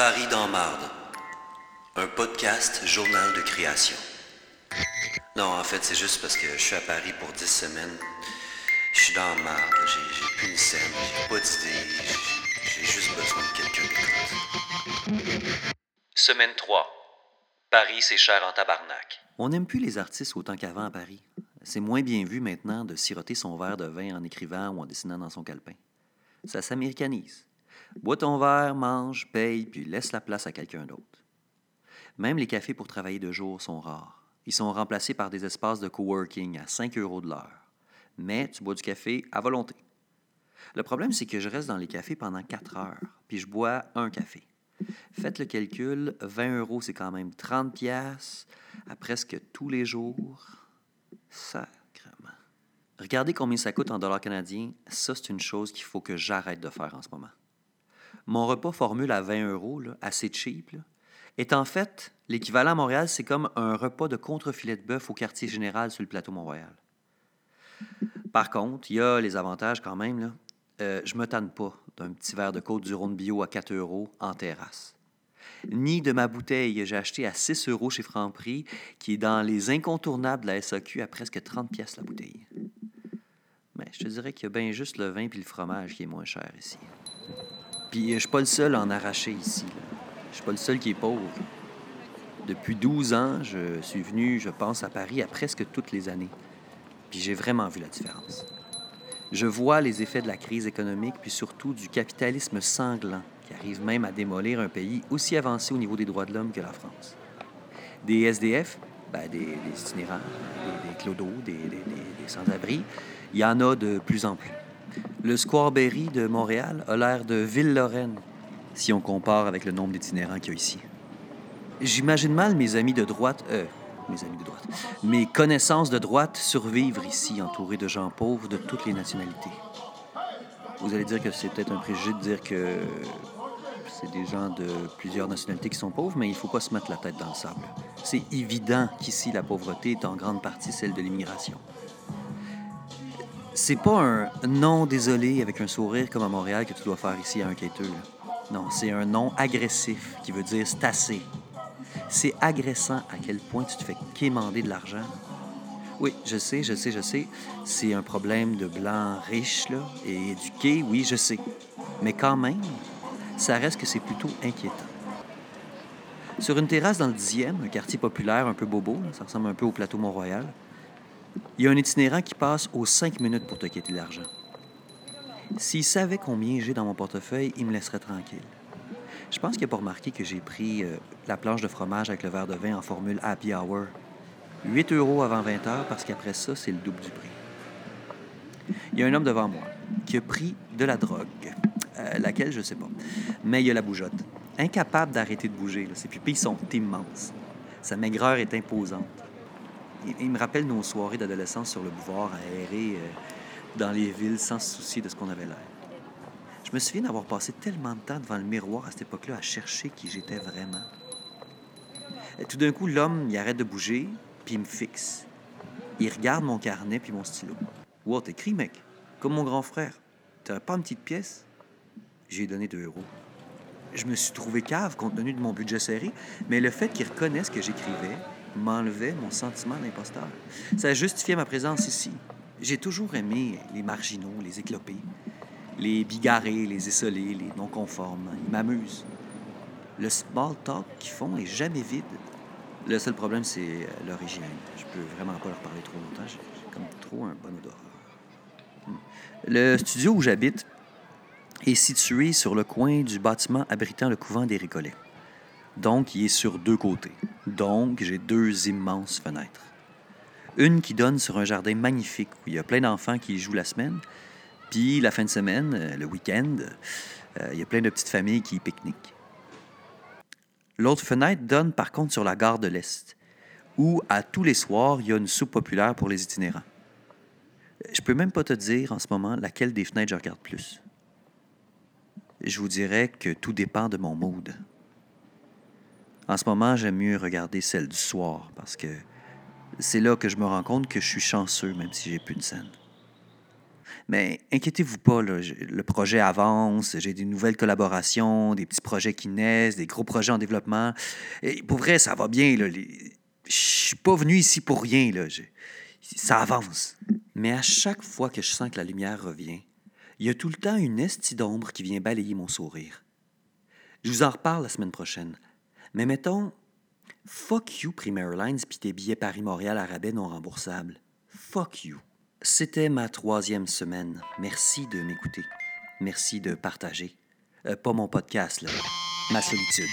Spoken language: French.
Paris dans marde. Un podcast journal de création. Non, en fait, c'est juste parce que je suis à Paris pour 10 semaines. Je suis dans marde, j'ai, plus une scène, j'ai pas d'idée, j'ai, j'ai juste besoin de quelqu'un d'écoute. Semaine 3. Paris, c'est cher en tabarnak. On n'aime plus les artistes autant qu'avant à Paris. C'est moins bien vu maintenant de siroter son verre de vin en écrivant ou en dessinant dans son calepin. Ça s'américanise. Bois ton verre, mange, paye, puis laisse la place à quelqu'un d'autre. Même les cafés pour travailler de jour sont rares. Ils sont remplacés par des espaces de coworking à 5 euros de l'heure. Mais tu bois du café à volonté. Le problème, c'est que je reste dans les cafés pendant 4 heures, puis je bois un café. Faites le calcul, 20 euros, c'est quand même 30 pièces à presque tous les jours. Sacrement. Regardez combien ça coûte en dollars canadiens. Ça, c'est une chose qu'il faut que j'arrête de faire en ce moment. Mon repas formule à 20 euros, là, assez cheap, là, est en fait l'équivalent à Montréal, c'est comme un repas de contre-filet de bœuf au quartier général sur le plateau Mont-Royal. Par contre, il y a les avantages quand même. Là. Euh, je me tanne pas d'un petit verre de côte du Rhône bio à 4 euros en terrasse. Ni de ma bouteille que j'ai achetée à 6 euros chez Franprix, qui est dans les incontournables de la SAQ à presque 30 pièces la bouteille. Mais je te dirais qu'il y a bien juste le vin puis le fromage qui est moins cher ici. Puis je suis pas le seul à en arracher ici. là. Je suis pas le seul qui est pauvre. Depuis 12 ans, je suis venu, je pense, à Paris à presque toutes les années. Puis j'ai vraiment vu la différence. Je vois les effets de la crise économique, puis surtout du capitalisme sanglant, qui arrive même à démolir un pays aussi avancé au niveau des droits de l'homme que la France. Des SDF, ben, des, des itinérants, des, des clodos, des- des sans-abri, il y en a de plus en plus. Le Square Berry de Montréal a l'air de Ville-Lorraine, si on compare avec le nombre d'itinérants qu'il y a ici. J'imagine mal mes amis de droite, euh, mes amis de droite, mes connaissances de droite survivre ici, entourés de gens pauvres de toutes les nationalités. Vous allez dire que c'est peut-être un préjugé de dire que c'est des gens de plusieurs nationalités qui sont pauvres, mais il ne faut pas se mettre la tête dans le sable. C'est évident qu'ici, la pauvreté est en grande partie celle de l'immigration. C'est pas un non désolé avec un sourire comme à Montréal que tu dois faire ici à un quêteux. Non, c'est un non agressif qui veut dire c'est assez. C'est agressant à quel point tu te fais quémander de l'argent. Oui, je sais, je sais, je sais. C'est un problème de blancs riches là, et éduqués, oui, je sais. Mais quand même, ça reste que c'est plutôt inquiétant. Sur une terrasse dans le 10e, un quartier populaire un peu bobo, ça ressemble un peu au plateau Mont-Royal, il y a un itinérant qui passe aux 5 minutes pour te quitter l'argent. S'il savait combien j'ai dans mon portefeuille, il me laisserait tranquille. Je pense qu'il n'a pas remarqué que j'ai pris euh, la planche de fromage avec le verre de vin en formule happy hour. 8 euros avant 20 heures parce qu'après ça, c'est le double du prix. Il y a un homme devant moi qui a pris de la drogue. Euh, laquelle, je ne sais pas. Mais il y a la bougeotte. Incapable d'arrêter de bouger. Ses pupilles sont immenses. Sa maigreur est imposante. Il, me rappelle nos soirées d'adolescence sur le boulevard errer euh, dans les villes sans se soucier de ce qu'on avait l'air. Je me souviens d'avoir passé tellement de temps devant le miroir à cette époque-là à chercher qui j'étais vraiment. Et tout d'un coup, l'homme, il arrête de bouger, puis il me fixe. Il regarde mon carnet puis mon stylo. Wow, t'écris, mec, comme mon grand frère. T'aurais pas une petite pièce? J'ai donné 2 euros. Je me suis trouvé cave compte tenu de mon budget serré, mais le fait qu'il reconnaisse que j'écrivais m'enlevait mon sentiment d'imposteur. Ça justifiait ma présence ici. J'ai toujours aimé les marginaux, les éclopés, les bigarrés, les essolés, les non-conformes. Ils m'amusent. Le small talk qu'ils font est jamais vide. Le seul problème, c'est euh, leur hygiène. Je peux vraiment pas leur parler trop longtemps. J'ai comme trop un bon odorat. Hmm. Le studio où j'habite est situé sur le coin du bâtiment abritant le couvent des Récollets. Donc, il est sur deux côtés. Donc, j'ai deux immenses fenêtres. Une qui donne sur un jardin magnifique où il y a plein d'enfants qui y jouent la semaine. Puis, la fin de semaine, euh, le week-end, euh, il y a plein de petites familles qui y pique-niquent. L'autre fenêtre donne par contre sur la gare de l'Est, où à tous les soirs, il y a une soupe populaire pour les itinérants. Je peux même pas te dire en ce moment laquelle des fenêtres je regarde plus. Je vous dirais que tout dépend de mon mood. En ce moment, j'aime mieux regarder celle du soir parce que c'est là que je me rends compte que je suis chanceux même si j'ai plus de scène. Mais inquiétez-vous pas, le projet avance, j'ai des nouvelles collaborations, des petits projets qui naissent, des gros projets en développement. Et pour vrai, ça va bien. Je suis pas venu ici pour rien. Ça avance. Mais à chaque fois que je sens que la lumière revient, il y a tout le temps une estie d'ombre qui vient balayer mon sourire. Je vous en reparle la semaine prochaine. Mais mettons, fuck you Premier Airlines puis tes billets Paris-Montréal à rabais non remboursables. Fuck you. C'était ma troisième semaine. Merci de m'écouter. Merci de partager. Euh, pas mon podcast, là. Ma solitude.